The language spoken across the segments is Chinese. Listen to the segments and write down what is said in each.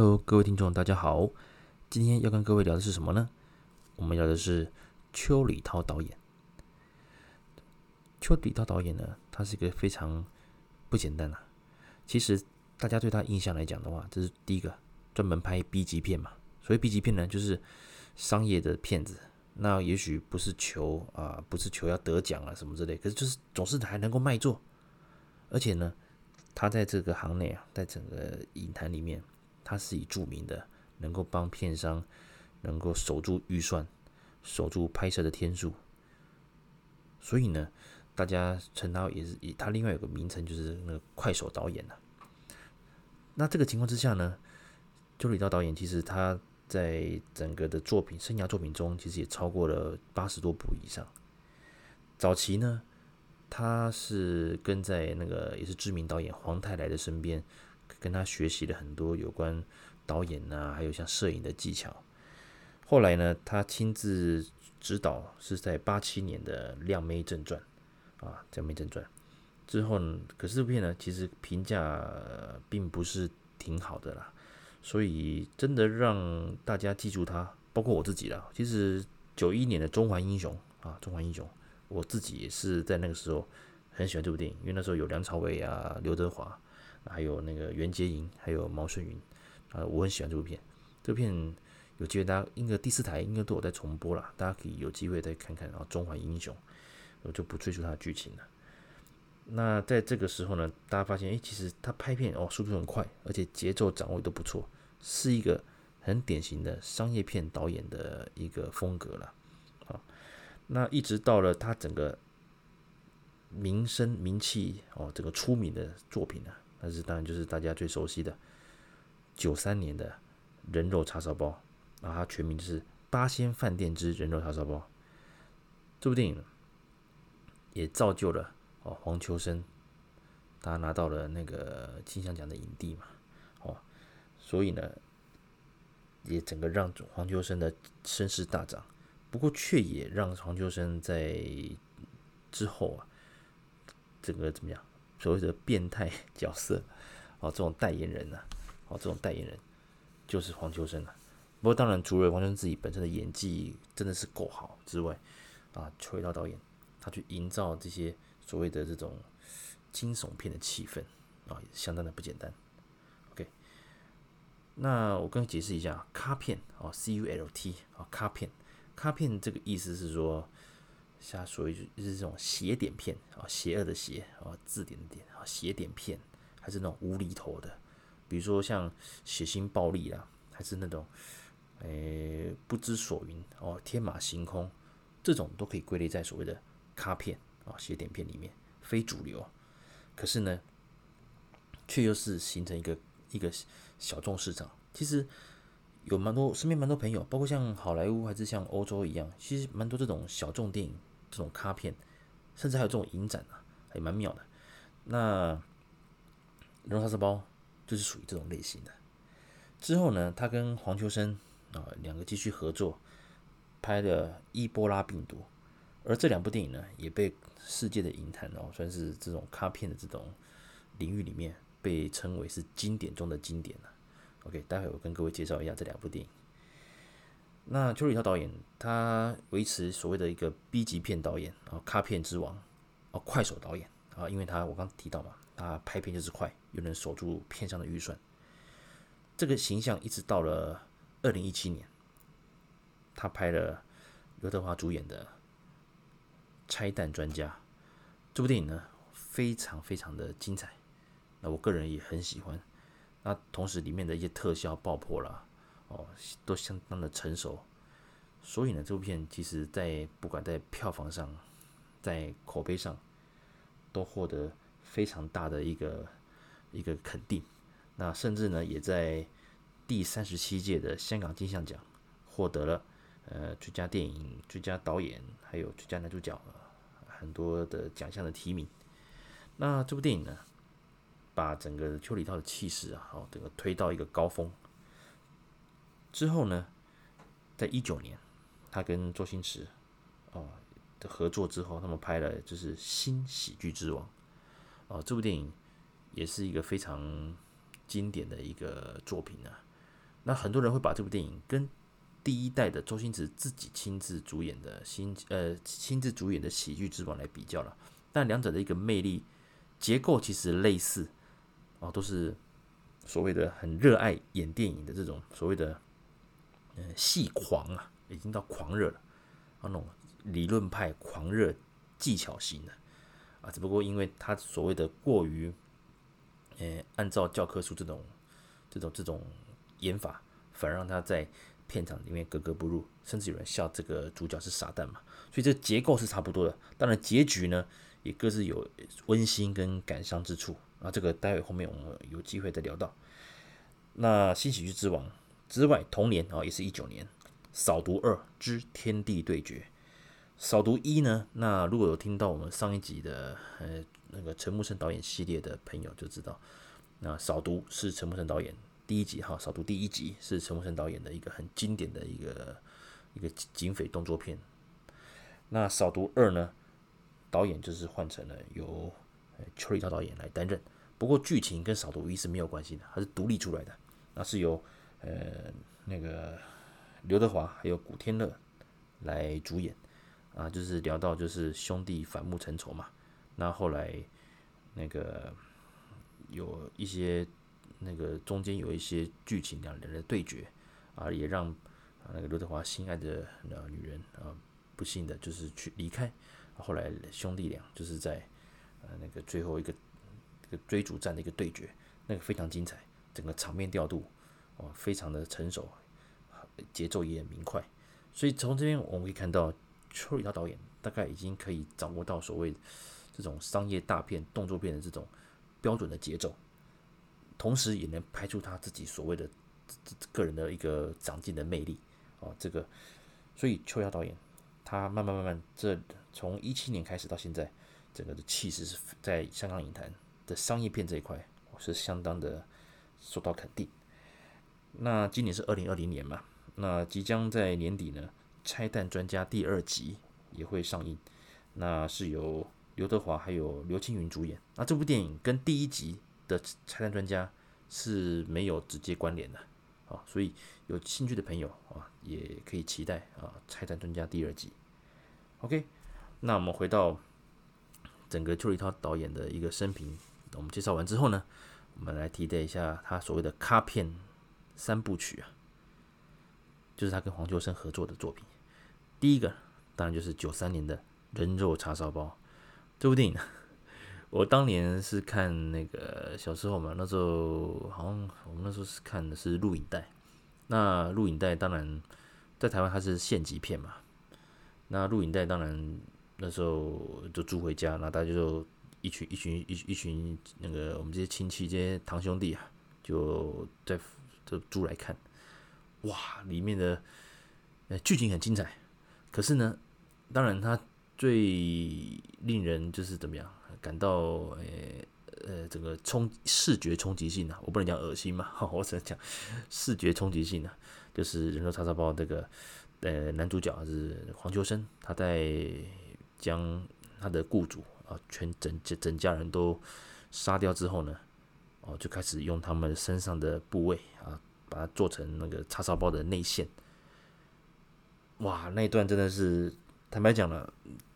Hello，各位听众，大家好。今天要跟各位聊的是什么呢？我们聊的是邱礼涛导演。邱礼涛导演呢，他是一个非常不简单啊。其实大家对他印象来讲的话，这是第一个专门拍 B 级片嘛。所谓 B 级片呢，就是商业的片子。那也许不是求啊，不是求要得奖啊什么之类，可是就是总是还能够卖座。而且呢，他在这个行内啊，在整个影坛里面。他是以著名的，能够帮片商能够守住预算，守住拍摄的天数，所以呢，大家称他也是以他另外有个名称，就是那个快手导演呐。那这个情况之下呢，邱礼涛导演其实他在整个的作品生涯作品中，其实也超过了八十多部以上。早期呢，他是跟在那个也是知名导演黄泰来的身边。跟他学习了很多有关导演呐、啊，还有像摄影的技巧。后来呢，他亲自指导是在八七年的《靓妹正传》啊，《靓妹正传》之后呢，可是这部片呢，其实评价并不是挺好的啦。所以真的让大家记住他，包括我自己啦。其实九一年的《中华英雄》啊，《中华英雄》，我自己也是在那个时候很喜欢这部电影，因为那时候有梁朝伟啊、刘德华。还有那个袁洁莹，还有毛舜筠，啊，我很喜欢这部片。这部片有机会大家应该第四台应该都有在重播了，大家可以有机会再看看。然后《中华英雄》，我就不赘述它的剧情了。那在这个时候呢，大家发现，哎，其实他拍片哦，速度很快，而且节奏掌握都不错，是一个很典型的商业片导演的一个风格了。啊，那一直到了他整个名声名气哦，这个出名的作品呢。但是当然就是大家最熟悉的九三年的人肉叉烧包，啊，它全名就是《八仙饭店之人肉叉烧包》。这部电影也造就了哦黄秋生，他拿到了那个金像奖的影帝嘛，哦，所以呢，也整个让黄秋生的声势大涨。不过却也让黄秋生在之后啊，整个怎么样？所谓的变态 角色，哦，这种代言人呐，哦，这种代言人就是黄秋生了。不过，当然，除了黄秋生自己本身的演技真的是够好之外，啊，邱礼涛导演他去营造这些所谓的这种惊悚片的气氛啊，也相当的不简单。OK，那我跟解释一下，卡片哦，C U L T 啊，卡片，卡片这个意思是说。像所谓就是这种邪典片啊，邪恶的邪啊，字典的典啊，邪典片，还是那种无厘头的，比如说像血腥暴力啊，还是那种诶、不知所云哦，天马行空，这种都可以归类在所谓的咖片啊，邪典片里面，非主流。可是呢，却又是形成一个一个小众市场。其实有蛮多身边蛮多朋友，包括像好莱坞还是像欧洲一样，其实蛮多这种小众电影。这种卡片，甚至还有这种影展啊，还蛮妙的。那人肉叉烧包就是属于这种类型的。之后呢，他跟黄秋生啊两个继续合作，拍了《伊波拉病毒》，而这两部电影呢，也被世界的影坛哦，算是这种卡片的这种领域里面被称为是经典中的经典了。OK，待会我跟各位介绍一下这两部电影。那邱礼涛导演，他维持所谓的一个 B 级片导演啊，咖片之王啊，快手导演啊，因为他我刚提到嘛，他拍片就是快，又能守住片上的预算，这个形象一直到了二零一七年，他拍了刘德华主演的《拆弹专家》这部电影呢，非常非常的精彩，那我个人也很喜欢，那同时里面的一些特效爆破了。哦，都相当的成熟，所以呢，这部片其实在不管在票房上，在口碑上，都获得非常大的一个一个肯定。那甚至呢，也在第三十七届的香港金像奖获得了呃最佳电影、最佳导演，还有最佳男主角很多的奖项的提名。那这部电影呢，把整个邱礼涛的气势啊，哦，整个推到一个高峰。之后呢，在一九年，他跟周星驰哦的合作之后，他们拍了就是《新喜剧之王》哦，这部电影也是一个非常经典的一个作品呢、那很多人会把这部电影跟第一代的周星驰自己亲自主演的新呃亲自主演的《喜剧之王》来比较了，但两者的一个魅力结构其实类似啊，都是所谓的很热爱演电影的这种所谓的嗯戏狂啊，已经到狂热了，那种理论派狂热技巧型的啊，只不过因为他所谓的过于呃按照教科书这种这种这种演法，反而让他在片场里面格格不入，甚至有人笑这个主角是傻蛋嘛，所以这结构是差不多的。当然结局呢，也各自有温馨跟感伤之处啊。这个待会后面我们有机会再聊到。那新喜剧之王之外，同年啊，也是一九年，扫毒二之天地对决。扫毒一呢，那如果有听到我们上一集的呃那个陈木胜导演系列的朋友就知道，那扫毒是陈木胜导演。第一集哈，扫毒第一集是陈木胜导演的一个很经典的一个一个警匪动作片。那扫毒二呢，导演就是换成了由邱礼涛导演来担任。不过剧情跟扫毒一是没有关系的，它是独立出来的。那是由呃那个刘德华还有古天乐来主演啊，就是聊到就是兄弟反目成仇嘛。那后来那个有一些。那个中间有一些剧情，两人的对决啊，也让那个刘德华心爱的呃女人啊，不幸的就是去离开。后来兄弟俩就是在呃那个最后一个这个追逐战的一个对决，那个非常精彩，整个场面调度哦非常的成熟，节奏也很明快。所以从这边我们可以看到，邱礼涛导演大概已经可以掌握到所谓这种商业大片、动作片的这种标准的节奏。同时也能拍出他自己所谓的个人的一个长进的魅力啊，这个，所以邱礼涛导演他慢慢慢慢，这从一七年开始到现在，整个的气势是在香港影坛的商业片这一块是相当的受到肯定。那今年是二零二零年嘛，那即将在年底呢，《拆弹专家》第二集也会上映，那是由刘德华还有刘青云主演。那这部电影跟第一集的拆弹专家是没有直接关联的啊，所以有兴趣的朋友啊，也可以期待啊，拆弹专家第二集。OK，那我们回到整个邱礼涛导演的一个生平，我们介绍完之后呢，我们来提点一下他所谓的咖片三部曲啊，就是他跟黄秋生合作的作品。第一个当然就是九三年的《人肉叉烧包》这部电影。我当年是看那个小时候嘛，那时候好像我们那时候是看的是录影带。那录影带当然在台湾它是县级片嘛。那录影带当然那时候就租回家，那大家就一群一群一一群那个我们这些亲戚这些堂兄弟啊，就在就租来看。哇，里面的呃剧情很精彩，可是呢，当然它最令人就是怎么样？感到呃呃，整个冲视觉冲击性啊，我不能讲恶心嘛，我只能讲视觉冲击性啊，就是人肉叉烧包这个呃男主角是黄秋生，他在将他的雇主啊全整整家人都杀掉之后呢，哦就开始用他们身上的部位，把它做成那个叉烧包的内馅，哇，那一段真的是坦白讲了。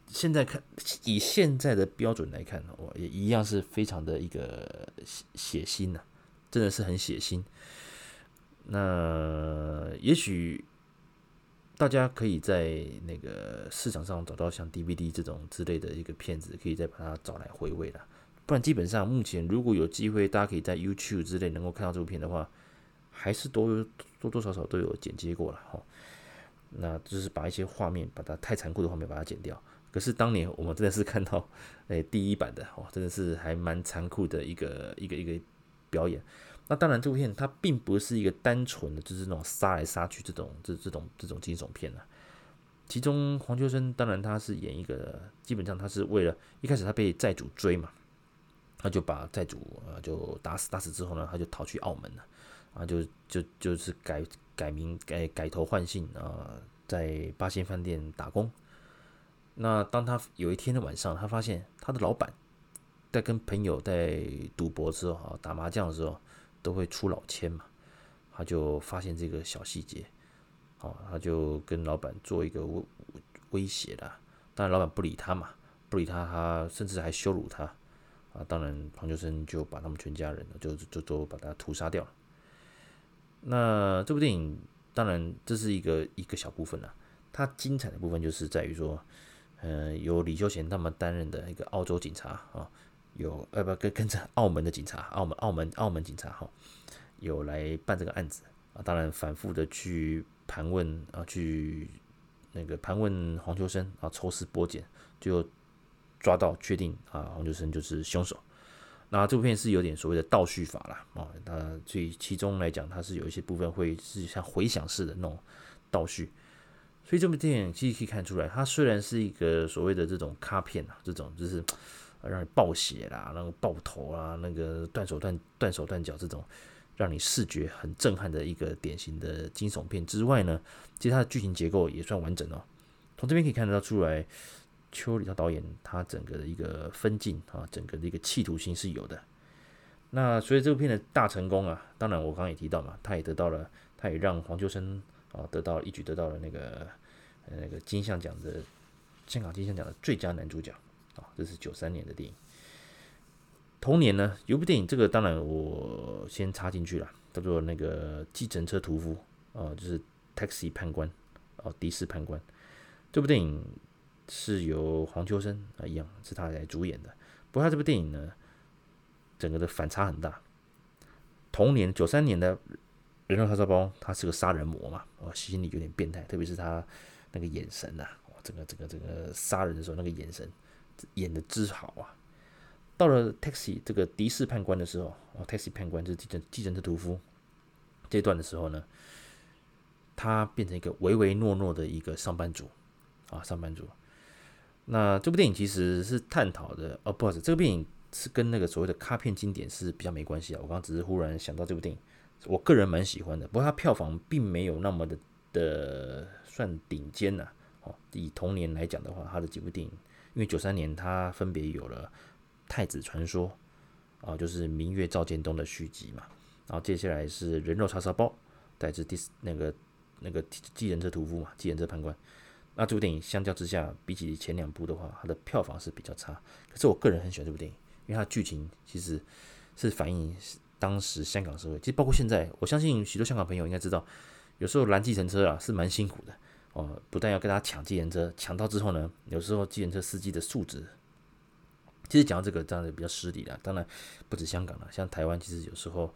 现在看，以现在的标准来看，我也一样是非常的一个血血腥呐，真的是很血腥。那也许大家可以在那个市场上找到像 DVD 这种之类的一个片子，可以再把它找来回味了。不然基本上目前如果有机会，大家可以在 YouTube 之类能够看到这部片的话，还是多多多少少都有剪接过了哈。那就是把一些画面，把它太残酷的画面把它剪掉。可是当年我们真的是看到，哎、第一版的哦，真的是还蛮残酷的一个一个一个表演。那当然，这部片它并不是一个单纯的，就是那种杀来杀去这种这这种这种惊悚片啊。其中黄秋生当然他是演一个，基本上他是为了一开始他被债主追嘛，他就把债主呃就打死，打死之后呢，他就逃去澳门了，啊，就就就是改改名改改头换姓啊，在八仙饭店打工。那当他有一天的晚上，他发现他的老板在跟朋友在赌博之后啊，打麻将的时候都会出老千嘛，他就发现这个小细节，哦，他就跟老板做一个威威胁的，当然老板不理他嘛，不理他，他甚至还羞辱他，啊，当然黄秋生就把他们全家人就就都把他屠杀掉了。那这部电影当然这是一个一个小部分了，它精彩的部分就是在于说，呃，由李修贤他们担任的一个澳洲警察啊，有呃不跟跟着澳门的警察，澳门澳门澳门警察哈，有来办这个案子啊，当然反复的去盘问啊，去那个盘问黄秋生啊，抽丝剥茧，最后抓到确定啊，黄秋生就是凶手。那这部片是有点所谓的倒叙法啦，啊，它所以其中来讲，它是有一些部分会是像回响式的那种倒叙，所以这部电影其实可以看出来，它虽然是一个所谓的这种卡片啊，这种就是让你爆血啦，然后爆头啊，那个断手断断手断脚这种让你视觉很震撼的一个典型的惊悚片之外呢，其实它的剧情结构也算完整哦，从这边可以看得到出来。邱礼涛导演他整个的一个分镜啊，整个的一个企图心是有的。那所以这部片的大成功啊，当然我刚刚也提到嘛，他也得到了，他也让黄秋生啊得到一举得到了那个那个金像奖的香港金像奖的最佳男主角啊，这是九三年的电影。同年呢，有部电影，这个当然我先插进去了，叫做那个计程车屠夫啊，就是 Taxi 判官啊，的士判官这部电影。是由黄秋生啊一样是他来主演的，不过他这部电影呢，整个的反差很大。同年九三年的《人肉叉烧包》，他是个杀人魔嘛，哦，心里有点变态，特别是他那个眼神呐、啊，哇，整个整个整个杀人的时候那个眼神演的之好啊。到了 Taxi 这个的士判官的时候，哦，Taxi 判官就是计程计程车屠夫这段的时候呢，他变成一个唯唯诺诺的一个上班族啊，上班族。那这部电影其实是探讨的哦，不好意思，这部电影是跟那个所谓的卡片经典是比较没关系啊。我刚刚只是忽然想到这部电影，我个人蛮喜欢的，不过它票房并没有那么的的算顶尖呐。哦，以同年来讲的话，它的几部电影，因为九三年它分别有了《太子传说》啊，就是《明月照剑东》的续集嘛，然后接下来是《人肉叉烧包》，再是第那个那个计程车屠夫嘛，计程车判官。那这部电影相较之下，比起前两部的话，它的票房是比较差。可是我个人很喜欢这部电影，因为它剧情其实是反映当时香港社会，其实包括现在，我相信许多香港朋友应该知道，有时候拦计程车啊是蛮辛苦的哦，不但要跟他抢计程车，抢到之后呢，有时候计程车司机的素质，其实讲到这个，这样的比较失礼了。当然不止香港了，像台湾其实有时候，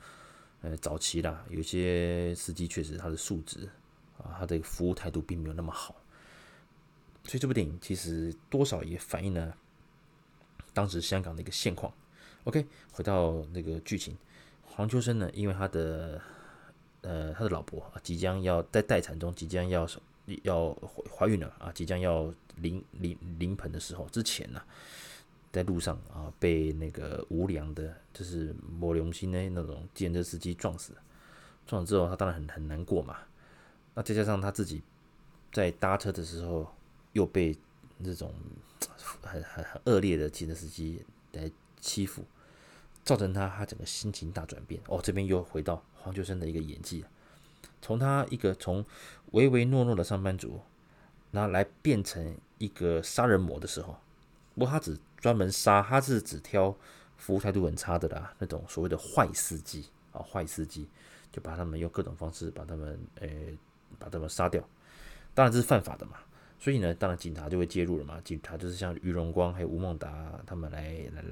呃，早期啦，有些司机确实他的素质啊，他的服务态度并没有那么好。所以这部电影其实多少也反映了当时香港的一个现况。OK，回到那个剧情，黄秋生呢，因为他的呃他的老婆啊即将要在待产中，即将要要怀孕了啊，即将要临临临盆的时候之前呢、啊，在路上啊被那个无良的，就是没良心的那种计程车司机撞死，撞死之后他当然很很难过嘛。那再加上他自己在搭车的时候。又被那种很很很恶劣的汽车司机来欺负，造成他他整个心情大转变。哦，这边又回到黄秋生的一个演技，从他一个从唯唯诺诺的上班族，然后来变成一个杀人魔的时候，不过他只专门杀，他是只挑服务态度很差的啦，那种所谓的坏司机啊，坏司机就把他们用各种方式把他们诶、呃、把他们杀掉，当然这是犯法的嘛。所以呢，当然警察就会介入了嘛。警察就是像于荣光还有吴孟达他们来来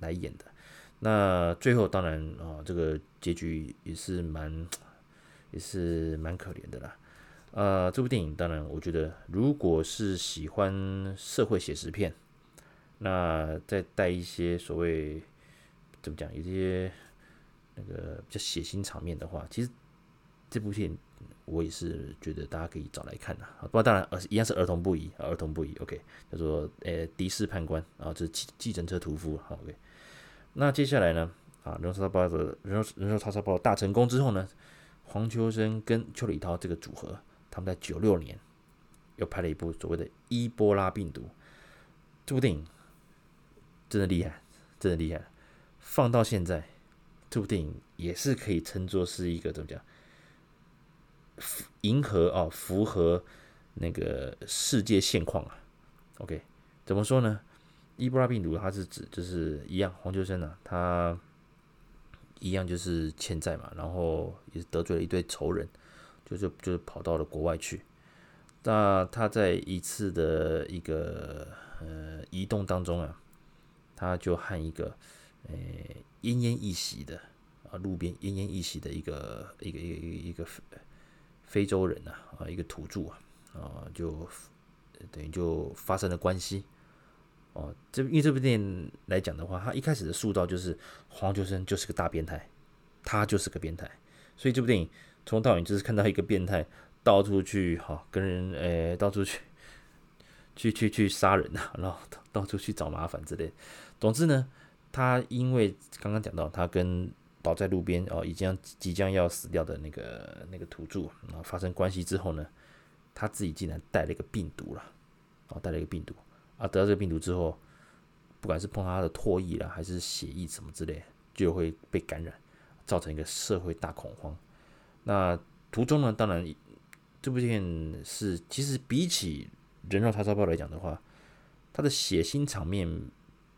来演的。那最后当然啊，这个结局也是蛮也是蛮可怜的啦。呃，这部电影当然我觉得，如果是喜欢社会写实片，那再带一些所谓怎么讲，有些那个比较血腥场面的话，其实这部片。我也是觉得大家可以找来看的，不过当然儿一样是儿童不宜，儿童不宜。OK，叫做呃的士判官啊，这是计计程车屠夫。OK，那接下来呢啊，人肉叉烧包的人肉人肉叉烧包大成功之后呢，黄秋生跟邱礼涛这个组合，他们在九六年又拍了一部所谓的伊波拉病毒，这部电影真的厉害，真的厉害。放到现在，这部电影也是可以称作是一个怎么讲？迎合啊，符合那个世界现况啊。OK，怎么说呢？伊波拉病毒它是指就是一样，黄秋生啊，他一样就是欠债嘛，然后也是得罪了一堆仇人，就就就是跑到了国外去。那他在一次的一个呃移动当中啊，他就和一个呃奄奄一息的啊路边奄奄一息的一个一个一个一个非洲人呐啊一个土著啊啊就等于就发生了关系哦。这因为这部电影来讲的话，他一开始的塑造就是黄秋生就是个大变态，他就是个变态，所以这部电影从头到尾就是看到一个变态。到处去哈，跟人诶、到处去，去去去杀人呐，然后到处去找麻烦之类。总之呢，他因为刚刚讲到，他跟倒在路边哦，已经即将要死掉的那个那个土著啊发生关系之后呢，他自己竟然带了一个病毒了，哦，带了一个病毒啊，得到这个病毒之后，不管是碰到他的唾液啦，还是血液什么之类，就会被感染，造成一个社会大恐慌。那途中呢，当然。这部片是其实比起《人肉叉烧包》来讲的话，它的血腥场面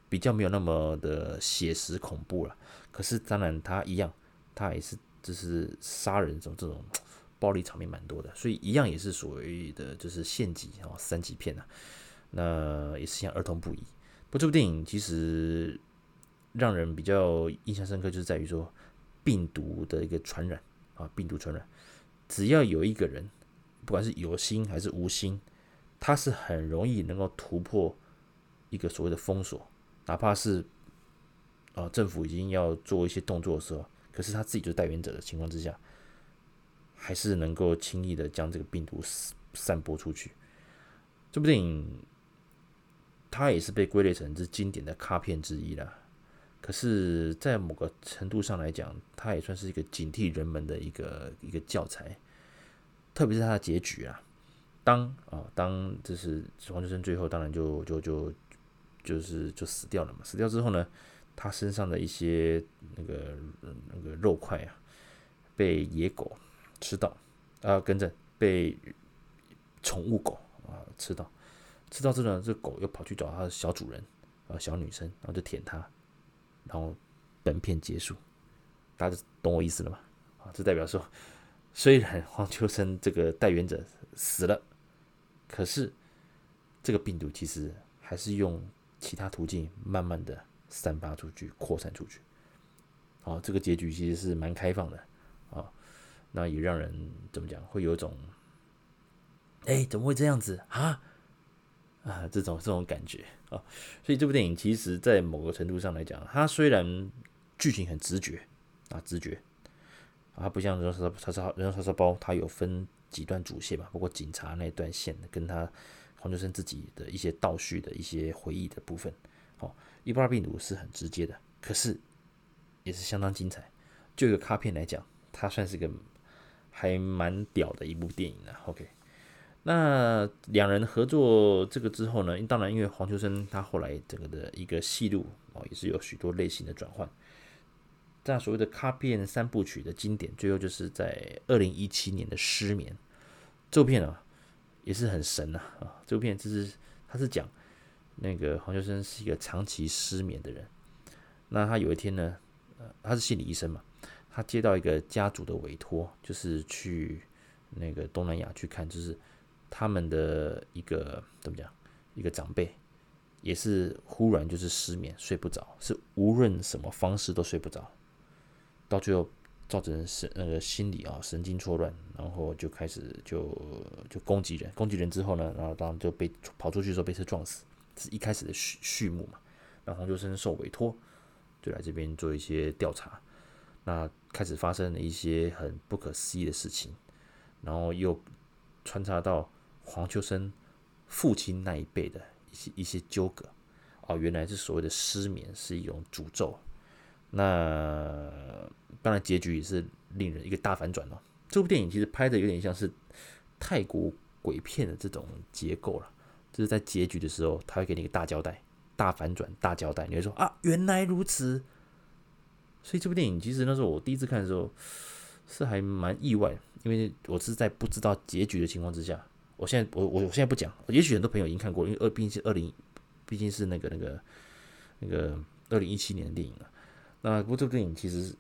比较没有那么的写实恐怖了。可是当然它一样，它也是就是杀人这种这种 暴力场面蛮多的，所以一样也是所谓的就是县级啊三级片啊。那也是像儿童不宜。不过这部电影其实让人比较印象深刻，就是在于说病毒的一个传染啊，病毒传染，只要有一个人。不管是有心还是无心，他是很容易能够突破一个所谓的封锁，哪怕是啊、呃、政府已经要做一些动作的时候，可是他自己就是代言者的情况之下，还是能够轻易的将这个病毒散播出去。这部电影它也是被归类成是经典的卡片之一了，可是，在某个程度上来讲，它也算是一个警惕人们的一个一个教材。特别是他的结局啊，当啊当就是黄秋生最后当然就就就就是就死掉了嘛，死掉之后呢，他身上的一些那个那个肉块啊，被野狗吃到啊，跟着被宠物狗啊吃到，吃到之后呢，这狗又跑去找它的小主人啊小女生，然后就舔它，然后本片结束，大家懂我意思了吗？啊，这代表说。虽然黄秋生这个代言者死了，可是这个病毒其实还是用其他途径慢慢的散发出去、扩散出去。哦，这个结局其实是蛮开放的啊，那也让人怎么讲，会有一种，哎，怎么会这样子啊？啊，这种这种感觉啊。所以这部电影其实，在某个程度上来讲，它虽然剧情很直觉啊，直觉。它不像人肉叉烧人肉叉烧包，它有分几段主线嘛，包括警察那段线，跟他黄秋生自己的一些倒叙的一些回忆的部分。哦，伊波拉病毒是很直接的，可是也是相当精彩。就一个卡片来讲，它算是个还蛮屌的一部电影了。OK，那两人合作这个之后呢，当然因为黄秋生他后来整个的一个戏路哦，也是有许多类型的转换。那所谓的卡片三部曲的经典，最后就是在二零一七年的《失眠》这部片啊，也是很神呐啊！这部片就是他是讲那个黄秋生是一个长期失眠的人，那他有一天呢，呃，他是心理医生嘛，他接到一个家族的委托，就是去那个东南亚去看，就是他们的一个怎么讲，一个长辈也是忽然就是失眠，睡不着，是无论什么方式都睡不着。到最后造成神那个心理啊神经错乱，然后就开始就就攻击人，攻击人之后呢，然后当然就被跑出去的时候被车撞死，是一开始的序序幕嘛。然后黄秋生受委托，就来这边做一些调查。那开始发生了一些很不可思议的事情，然后又穿插到黄秋生父亲那一辈的一些一些纠葛。哦，原来是所谓的失眠是一种诅咒。那当然，结局也是令人一个大反转了。这部电影其实拍的有点像是泰国鬼片的这种结构了，就是在结局的时候，他会给你一个大交代、大反转、大交代，你会说啊，原来如此。所以这部电影其实那时候我第一次看的时候，是还蛮意外，因为我是在不知道结局的情况之下，我现在我我我现在不讲，也许很多朋友已经看过，因为二毕竟是二零，毕竟是那个那个那个二零一七年的电影了。那不过这部电影其实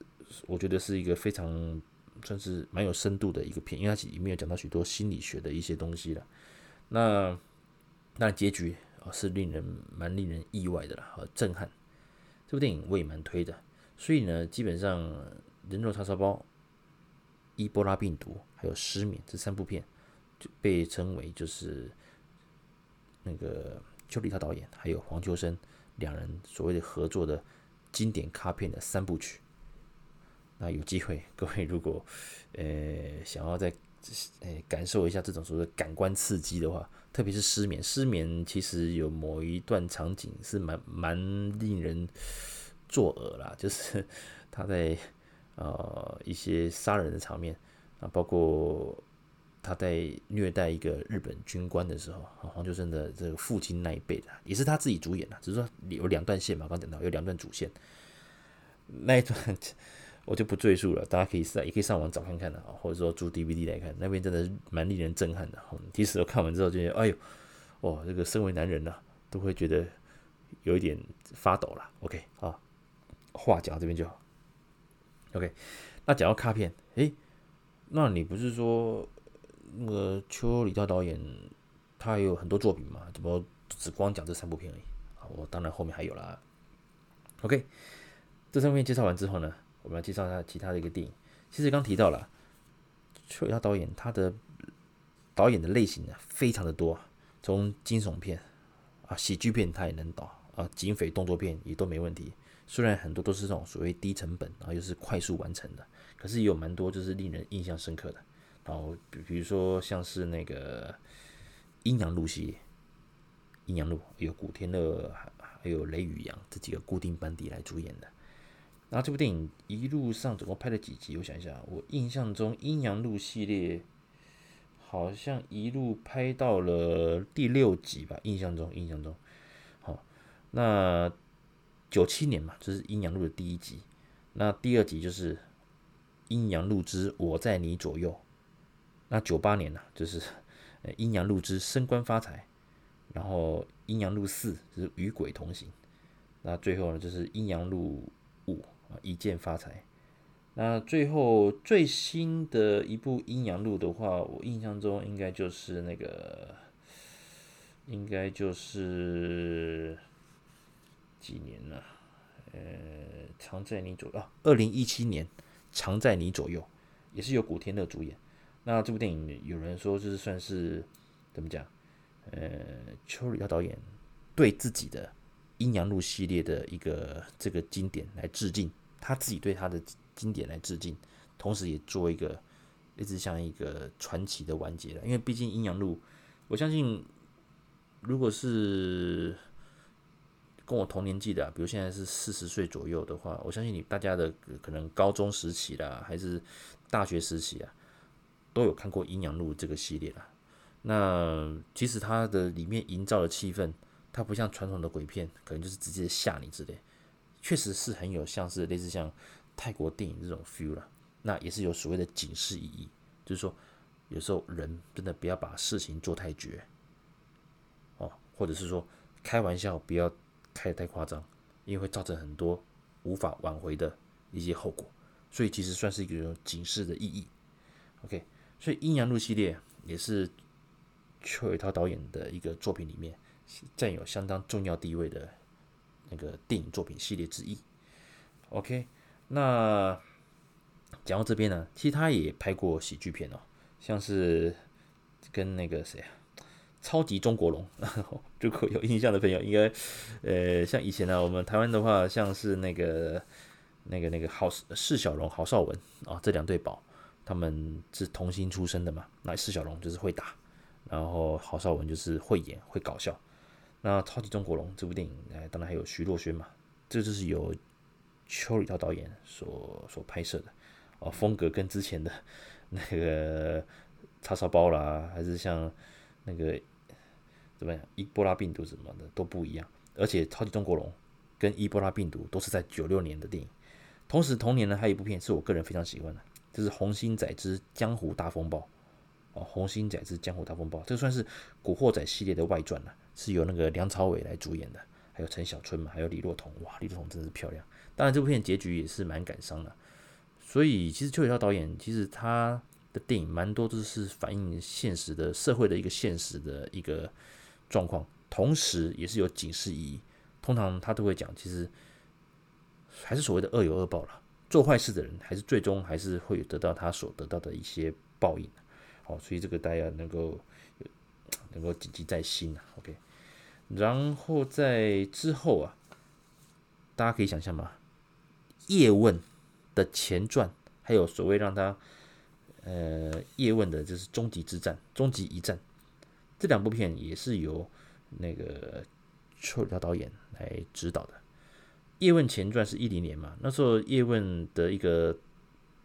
我觉得是一个非常算是蛮有深度的一个片，因为它里面有讲到许多心理学的一些东西了。那那结局啊是令人蛮令人意外的了，和震撼。这部电影我也蛮推的，所以呢，基本上人肉叉烧包。伊波拉病毒还有失眠这三部片就被称为就是那个邱礼涛导演还有黄秋生两人所谓的合作的经典卡片的三部曲。那有机会 各位如果呃想要再呃感受一下这种所谓的感官刺激的话，特别是失眠，失眠其实有某一段场景是蛮蛮令人作呕啦，就是他在。呃，一些杀人的场面啊，包括他在虐待一个日本军官的时候，黄秋生的这个父亲那一辈的，也是他自己主演的，只是说有两段线嘛，刚讲到有两段主线，那一段 我就不赘述了，大家可以上也可以上网找看看的啊，或者说租 DVD 来看，那边真的是蛮令人震撼的。其实我看完之后就觉得，哎呦，哇，这个身为男人呐，都会觉得有一点发抖了。OK 啊，话讲到这边就好。OK，那讲到卡片，诶，那你不是说那个邱礼涛导演他有很多作品嘛？怎么只光讲这三部片而已？啊，我当然后面还有啦。OK，这三部片介绍完之后呢，我们来介绍一下其他的一个电影。其实刚提到了邱礼涛导演，他的导演的类型呢非常的多，从惊悚片啊、喜剧片他也能导啊，警匪动作片也都没问题。虽然很多都是这种所谓低成本，然后又是快速完成的，可是也有蛮多就是令人印象深刻的。然后比比如说像是那个《阴阳路》系列，《阴阳路》有古天乐还有雷宇扬这几个固定班底来主演的。然后这部电影一路上总共拍了几集？我想一下，我印象中《阴阳路》系列好像一路拍到了第六集吧？印象中，印象中，好，那。九七年嘛，这、是《阴阳路》的第一集。那第二集就是《阴阳路之我在你左右》。那九八年呢、就是 《阴阳路之升官发财》。然后《阴阳路四》就是与鬼同行。那最后呢，就是《阴阳路五》啊，一剑发财。那最后最新的一部《阴阳路》的话，我印象中应该就是那个，应该就是。几年了？呃，常在你左右啊，二零一七年，常在你左右，也是由古天乐主演。那这部电影有人说就是算是怎么讲？呃，邱礼涛导演对自己的《阴阳路》系列的一个这个经典来致敬，他自己对他的经典来致敬，同时也做一个一直像一个传奇的完结了。因为毕竟《阴阳路》，我相信如果是。跟我同年纪的啊，比如现在是四十岁左右的话，我相信你大家的可能高中时期啦，还是大学时期啊，都有看过《阴阳路》这个系列啦。那其实它的里面营造的气氛，它不像传统的鬼片，可能就是直接吓你之类，确实是很有像是类似像泰国电影这种 feel 啦。那也是有所谓的警示意义，就是说有时候人真的不要把事情做太绝哦，或者是说开玩笑不要。开得太夸张，因为会造成很多无法挽回的一些后果，所以其实算是一个警示的意义。OK，所以《阴阳路》系列也是邱伟涛导演的一个作品里面占有相当重要地位的那个电影作品系列之一。OK，那讲到这边呢，其实他也拍过喜剧片哦，像是跟那个谁啊？超级中国龙，如果有印象的朋友，应该，呃，像以前呢，我们台湾的话，像是那个、那个、那个郝释小龙、郝邵文啊，这两对宝，他们是童星出身的嘛。那释小龙就是会打，然后郝邵文就是会演、会搞笑。那超级中国龙这部电影，哎，当然还有徐若瑄嘛，这就是由邱礼涛导演所所拍摄的，哦，风格跟之前的那个叉烧包啦，还是像。那个怎么样？伊波拉病毒什么的都不一样，而且《超级中国龙》跟伊波拉病毒都是在九六年的电影。同时同年呢，还有一部片是我个人非常喜欢的，就是《红星仔之江湖大风暴》哦，《红星仔之江湖大风暴》这算是《古惑仔》系列的外传了，是由那个梁朝伟来主演的，还有陈小春嘛，还有李若彤，哇，李若彤真是漂亮。当然，这部片结局也是蛮感伤的。所以，其实邱礼涛导演其实他的电影蛮多都是反映现实的社会的一个现实的一个状况，同时也是有警示意义。通常他都会讲，其实还是所谓的恶有恶报了，做坏事的人还是最终还是会得到他所得到的一些报应。好，所以这个大家能够能够谨记在心啊。OK，然后在之后啊，大家可以想象吗？叶问的前传，还有所谓让他呃叶问的就是终极之战、终极一战，这两部片也是由那个邱礼涛导演来指导的。叶问前传是一零年嘛，那时候叶问的一个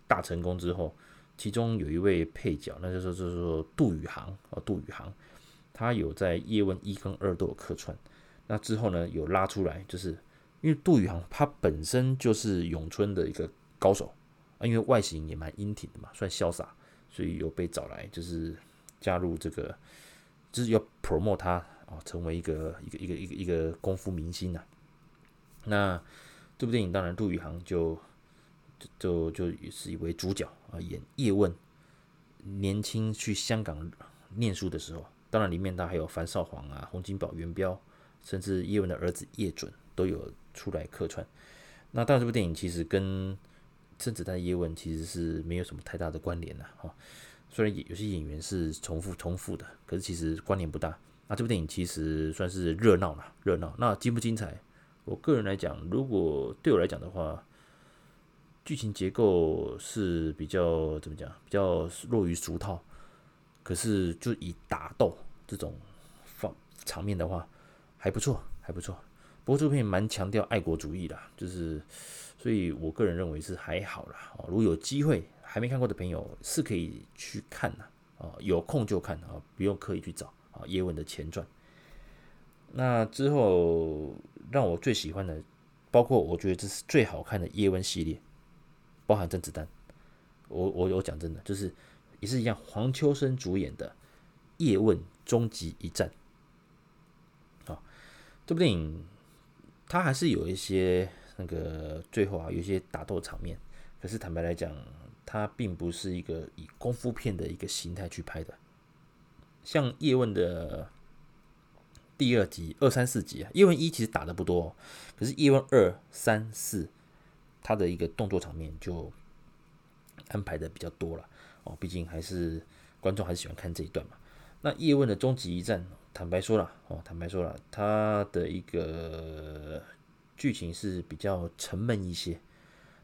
大成功之后，其中有一位配角，那就是就是说杜宇航啊，杜宇航，他有在叶问一跟二都有客串，那之后呢有拉出来就是。因为杜宇航他本身就是咏春的一个高手啊，因为外形也蛮英挺的嘛，算潇洒，所以有被找来，就是加入这个，就是要 promote 他啊，成为一个一个一个一个一个功夫明星呐。那这部电影当然杜宇航就就就就是一位主角啊，演叶问年轻去香港念书的时候，当然里面他还有樊少皇啊、洪金宝、元彪，甚至叶问的儿子叶准都有。出来客串，那当然这部电影其实跟甄子丹叶问其实是没有什么太大的关联的哈。虽然有些演员是重复重复的，可是其实关联不大。那这部电影其实算是热闹了，热闹。那精不精彩？我个人来讲，如果对我来讲的话，剧情结构是比较怎么讲？比较落于俗套。可是就以打斗这种方场面的话，还不错，还不错。不过这部片蛮强调爱国主义的，就是，所以我个人认为是还好啦。哦，如果有机会还没看过的朋友是可以去看的啊，有空就看啊，不用刻意去找啊。叶问的前传，那之后让我最喜欢的，包括我觉得这是最好看的叶问系列，包含甄子丹。我我有讲真的，就是也是一样，黄秋生主演的《叶问终极一战》啊，这部电影。他还是有一些那个最后啊，有一些打斗场面。可是坦白来讲，它并不是一个以功夫片的一个形态去拍的。像叶问的第二集、二三四集啊，叶问一其实打的不多，可是叶问二三四，他的一个动作场面就安排的比较多了哦。毕竟还是观众还是喜欢看这一段嘛。那叶问的终极一战。坦白说了，哦，坦白说了，他的一个剧情是比较沉闷一些。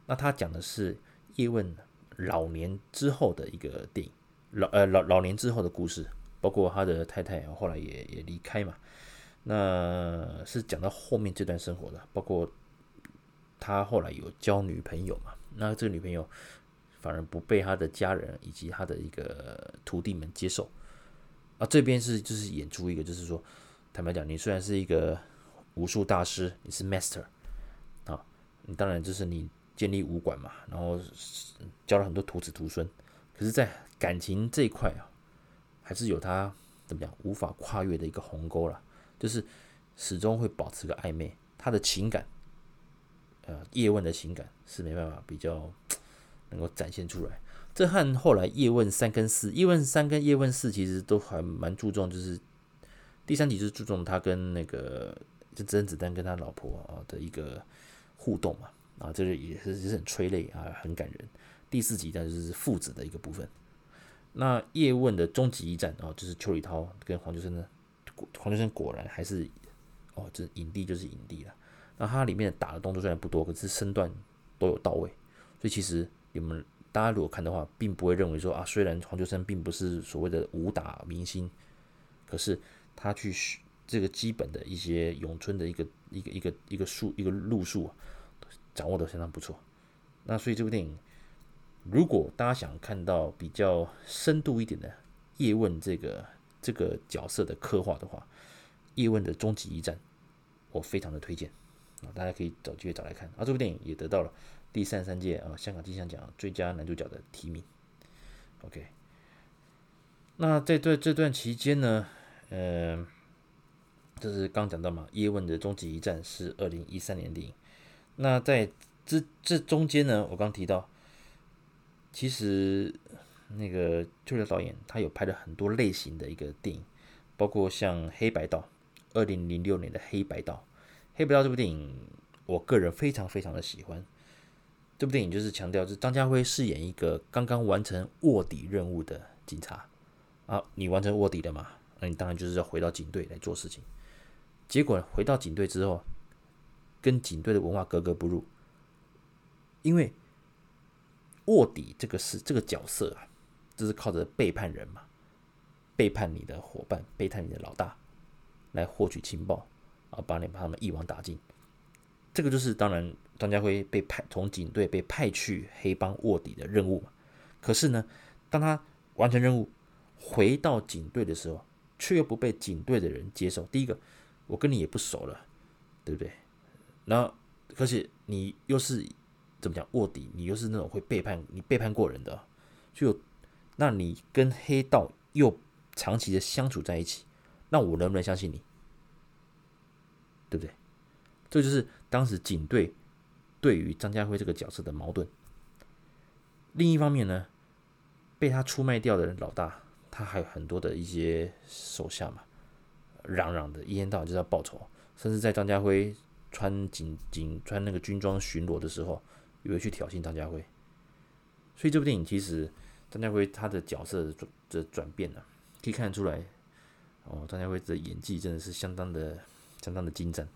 那他讲的是叶问老年之后的一个电影，老呃老老年之后的故事，包括他的太太后来也也离开嘛。那是讲到后面这段生活的，包括他后来有交女朋友嘛。那这个女朋友反而不被他的家人以及他的一个徒弟们接受。啊，这边是就是演出一个，就是说，坦白讲，你虽然是一个武术大师，你是 master 啊，你当然就是你建立武馆嘛，然后教了很多徒子徒孙，可是，在感情这一块啊，还是有他怎么讲无法跨越的一个鸿沟了，就是始终会保持个暧昧，他的情感，呃，叶问的情感是没办法比较能够展现出来。这和后来叶问三跟四，叶问三跟叶问四其实都还蛮注重，就是第三集是注重他跟那个就甄子丹跟他老婆啊的一个互动嘛，啊，这个也是也是很催泪啊，很感人。第四集呢就是父子的一个部分。那叶问的终极一战啊，就是邱礼涛跟黄秋生呢，黄秋生果然还是哦，这影帝就是影帝了。那他里面打的动作虽然不多，可是身段都有到位，所以其实你们。大家如果看的话，并不会认为说啊，虽然黄秋生并不是所谓的武打明星，可是他去这个基本的一些咏春的一个一个一个一个术一个路数啊掌握的相当不错。那所以这部电影，如果大家想看到比较深度一点的叶问这个这个角色的刻画的话，叶问的终极一战，我非常的推荐啊，大家可以找机会找来看。啊，这部电影也得到了第三十三届啊香港金像奖最佳男主角的提名。OK，那在这这段期间呢，呃，这是刚讲到嘛，叶问的终极一战是二零一三年电影。那在这这中间呢，我刚提到，其实那个邱流导演他有拍了很多类型的一个电影，包括像《黑白道》，二零零六年的《黑白道》。《黑白道》这部电影，我个人非常非常的喜欢。这部电影就是强调，是张家辉饰演一个刚刚完成卧底任务的警察啊，你完成卧底了嘛？那你当然就是要回到警队来做事情。结果回到警队之后，跟警队的文化格格不入。因为卧底这个是这个角色啊，就是靠着背叛人嘛，背叛你的伙伴，背叛你的老大，来获取情报啊，把你把他们一网打尽。这个就是当然张家辉被派从警队被派去黑帮卧底的任务嘛。可是呢，当他完成任务回到警队的时候，却又不被警队的人接受。第一个，我跟你也不熟了，对不对？然后，可是你又是。怎么讲卧底？你又是那种会背叛你背叛过人的，就那你跟黑道又长期的相处在一起，那我能不能相信你？对不对？这就是当时警队对于张家辉这个角色的矛盾。另一方面呢，被他出卖掉的人老大，他还有很多的一些手下嘛，嚷嚷的一天到晚就是要报仇，甚至在张家辉穿警警穿那个军装巡逻的时候。有去挑衅张家辉，所以这部电影其实张家辉他的角色的转的转变呢、啊，可以看得出来哦，张家辉的演技真的是相当的相当的精湛。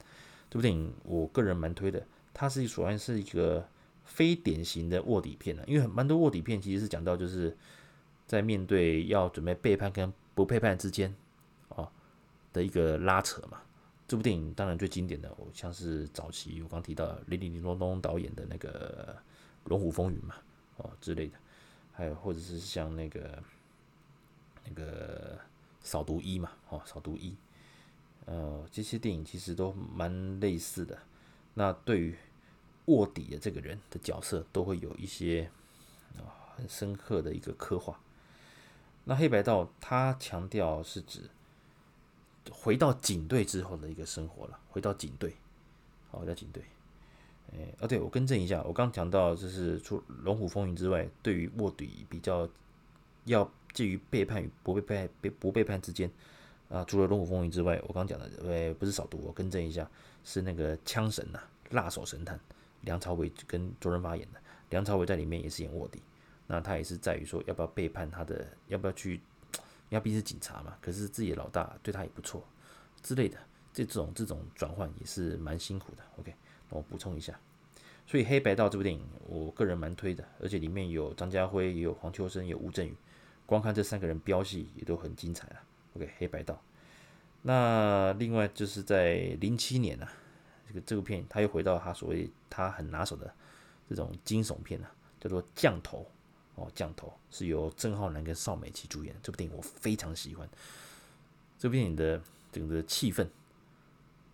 这部电影我个人蛮推的，它是属于是一个非典型的卧底片呢、啊，因为蛮多卧底片其实是讲到就是在面对要准备背叛跟不背叛之间哦的一个拉扯嘛。这部电影当然最经典的，我像是早期我刚提到林林林东东导演的那个《龙虎风云》嘛，哦之类的，还有或者是像那个那个扫毒一嘛，哦扫毒一，呃这些电影其实都蛮类似的。那对于卧底的这个人的角色，都会有一些啊很深刻的一个刻画。那黑白道它强调是指。回到警队之后的一个生活了。回到警队，好，回到警队。哎，哦，对，我更正一下，我刚讲到就是除《龙虎风云》之外，对于卧底比较要介于背叛与不背叛、不背叛之间啊。除了《龙虎风云》之外，我刚讲的，呃，不是扫毒，我更正一下，是那个枪神呐，辣手神探梁朝伟跟周润发演的。梁朝伟在里面也是演卧底，那他也是在于说要不要背叛他的，要不要去。因为毕竟是警察嘛，可是自己的老大对他也不错之类的，这种这种转换也是蛮辛苦的。OK，我补充一下，所以《黑白道》这部电影，我个人蛮推的，而且里面有张家辉，也有黄秋生，有吴镇宇，光看这三个人飙戏也都很精彩啊。OK，《黑白道》。那另外就是在零七年啊，这个这部片他又回到他所谓他很拿手的这种惊悚片啊，叫做《降头》。哦，降头是由郑浩南跟邵美琪主演，这部电影我非常喜欢。这部电影的整个气氛，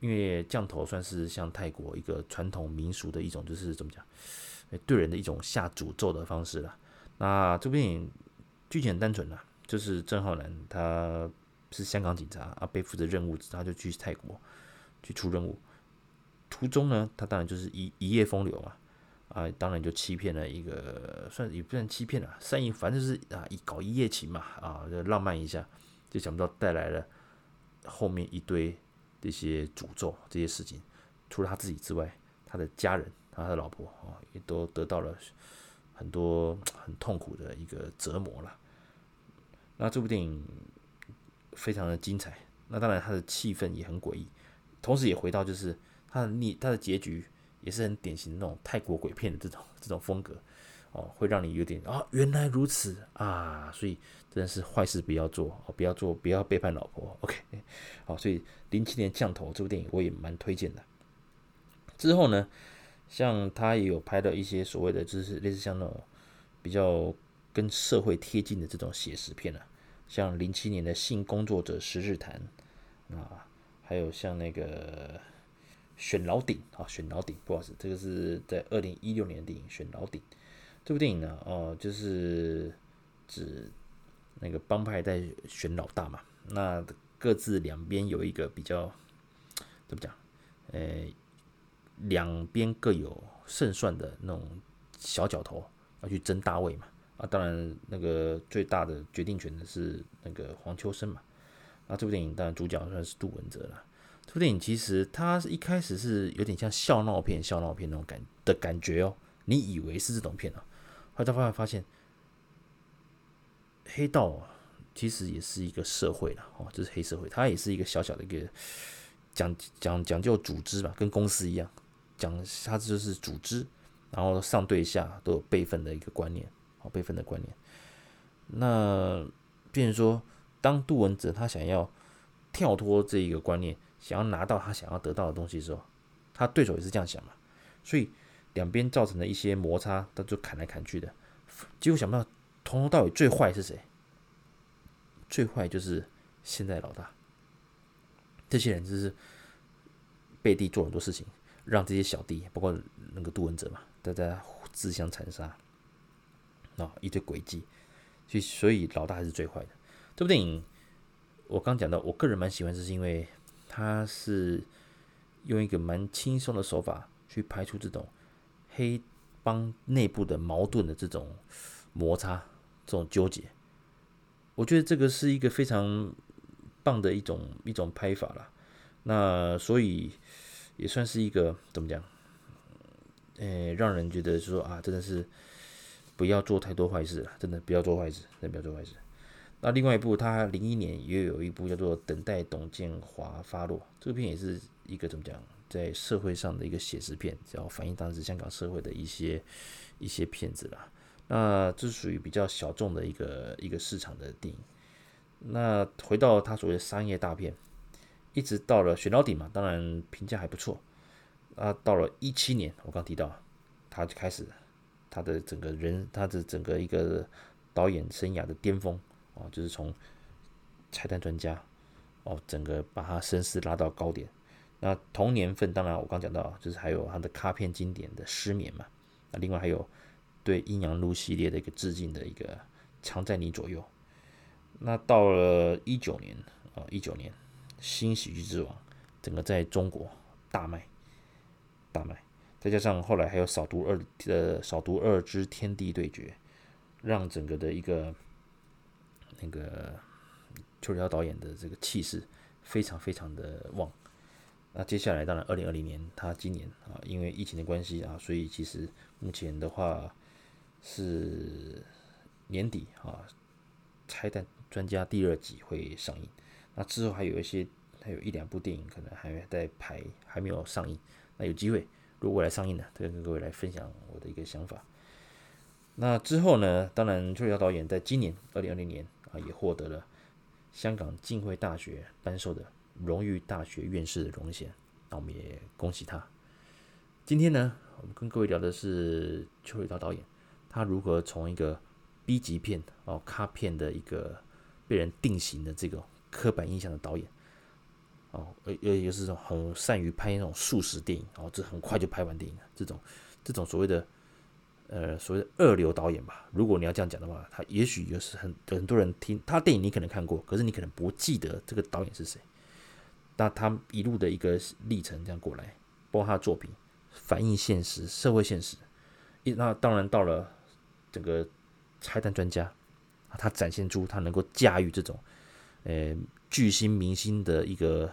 因为降头算是像泰国一个传统民俗的一种，就是怎么讲，对人的一种下诅咒的方式了。那这部电影剧情很单纯呐，就是郑浩南他是香港警察啊，背负着任务，他就去泰国去出任务，途中呢，他当然就是一一夜风流嘛。啊，当然就欺骗了一个，算也不算欺骗了，善意，反正就是啊，一搞一夜情嘛，啊，浪漫一下，就想不到带来了后面一堆这些诅咒这些事情。除了他自己之外，他的家人，他的老婆啊，也都得到了很多很痛苦的一个折磨了。那这部电影非常的精彩，那当然他的气氛也很诡异，同时也回到就是他的逆，他的结局。也是很典型的那种泰国鬼片的这种这种风格哦，会让你有点啊，原来如此啊，所以真的是坏事不要做哦，不要做，不要背叛老婆。OK，好，所以零七年降头这部电影我也蛮推荐的。之后呢，像他也有拍到一些所谓的就是类似像那种比较跟社会贴近的这种写实片啊，像零七年的性工作者十日谈啊，还有像那个。选老顶啊，选老顶，不好意思，这个是在二零一六年的电影《选老顶》。这部电影呢，哦，就是指那个帮派在选老大嘛，那各自两边有一个比较怎么讲？呃，两边各有胜算的那种小角头要去争大位嘛。啊，当然那个最大的决定权的是那个黄秋生嘛。那这部电影当然主角算是杜汶泽了。这部电影其实它一开始是有点像笑闹片、笑闹片那种感的感觉哦，你以为是这种片哦。后来他发现发现，黑道其实也是一个社会了哦，这是黑社会，它也是一个小小的一个讲讲讲究组织吧，跟公司一样，讲它就是组织，然后上对下都有辈分的一个观念。好辈分的观念，那变成说，当杜文泽他想要跳脱这一个观念，想要拿到他想要得到的东西的时候，他对手也是这样想嘛，所以两边造成的一些摩擦，他就砍来砍去的，结果想不到从头到尾最坏是谁？最坏就是现在老大，这些人就是背地做很多事情，让这些小弟，包括那个杜汶泽嘛，大家自相残杀。啊，一堆诡计，所以所以老大还是最坏的。这部电影我刚讲到，我个人蛮喜欢，就是因为他是用一个蛮轻松的手法去拍出这种黑帮内部的矛盾的这种摩擦、这种纠结。我觉得这个是一个非常棒的一种一种拍法啦。那所以也算是一个怎么讲？诶，让人觉得说啊，真的是。不要做太多坏事了，真的不要做坏事，真的不要做坏事。那另外一部，他零一年也有一部叫做《等待董建华发落》，这个片也是一个怎么讲，在社会上的一个写实片，然后反映当时香港社会的一些一些片子啦。那这属于比较小众的一个一个市场的电影。那回到他所谓的商业大片，一直到了选老顶嘛，当然评价还不错。啊，到了一七年，我刚提到，他就开始。他的整个人，他的整个一个导演生涯的巅峰啊，就是从拆弹专家哦，整个把他声势拉到高点。那同年份，当然我刚讲到，就是还有他的卡片经典的《失眠》嘛。那另外还有对阴阳路系列的一个致敬的一个《藏在你左右》。那到了一九年啊，一九年《新喜剧之王》整个在中国大卖，大卖。再加上后来还有扫毒二的扫毒二之天地对决，让整个的一个那个邱礼涛导演的这个气势非常非常的旺。那接下来当然二零二零年，他今年啊因为疫情的关系啊，所以其实目前的话是年底啊，拆弹专家第二集会上映。那之后还有一些还有一两部电影可能还在排，还没有上映。那有机会。如果来上映呢，再跟各位来分享我的一个想法。那之后呢，当然邱礼涛导演在今年二零二零年啊，也获得了香港浸会大学颁授的荣誉大学院士的荣衔，那我们也恭喜他。今天呢，我们跟各位聊的是邱礼涛导演，他如何从一个 B 级片哦，咖片的一个被人定型的这个刻板印象的导演。哦，呃呃，也是这种很善于拍那种速食电影，哦，这很快就拍完电影了。这种这种所谓的呃所谓的二流导演吧，如果你要这样讲的话，他也许就是很很多人听他电影你可能看过，可是你可能不记得这个导演是谁。那他一路的一个历程这样过来，包括他的作品反映现实社会现实，一那当然到了整个拆弹专家，他展现出他能够驾驭这种呃巨星明星的一个。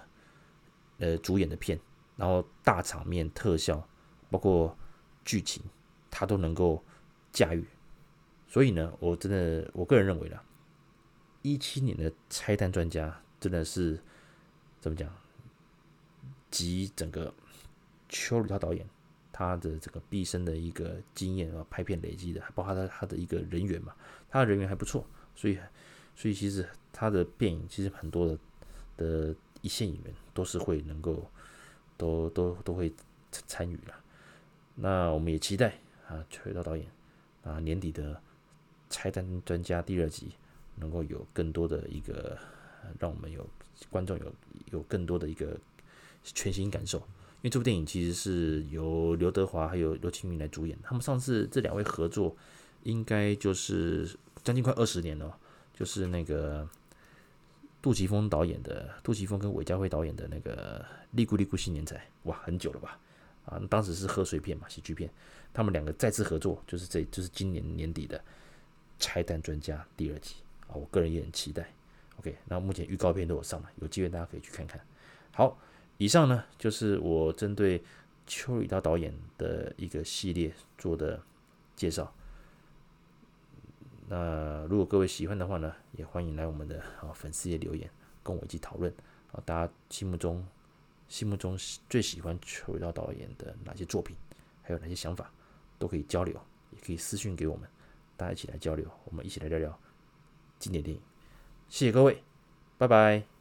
呃，主演的片，然后大场面特效，包括剧情，他都能够驾驭。所以呢，我真的我个人认为啦，一七年的拆弹专家真的是怎么讲？集整个邱礼涛导演他的这个毕生的一个经验啊，拍片累积的，包括他他的一个人缘嘛，他的人缘还不错，所以所以其实他的电影其实很多的的。一线演员都是会能够，都都都会参与了。那我们也期待啊，邱礼涛导演啊年底的《拆弹专家》第二集能够有更多的一个，让我们有观众有有更多的一个全新感受。因为这部电影其实是由刘德华还有刘青云来主演。他们上次这两位合作，应该就是将近快二十年了，就是那个杜琪峰导演的，杜琪峰跟韦家辉导演的那个《利咕利咕新年财》，哇，很久了吧？啊，当时是贺岁片嘛，喜剧片。他们两个再次合作，就是这就是今年年底的《拆弹专家》第二集啊，我个人也很期待。OK，那目前预告片都有上了，有机会大家可以去看看。好，以上呢就是我针对邱礼涛导演的一个系列做的介绍。那如果各位喜欢的话呢，也欢迎来我们的啊粉丝页留言，跟我一起讨论啊，大家心目中心目中最喜欢邱礼涛导演的哪些作品，还有哪些想法？都可以交流，也可以私信给我们，大家一起来交流，我们一起来聊聊经典电影。谢谢各位，拜拜。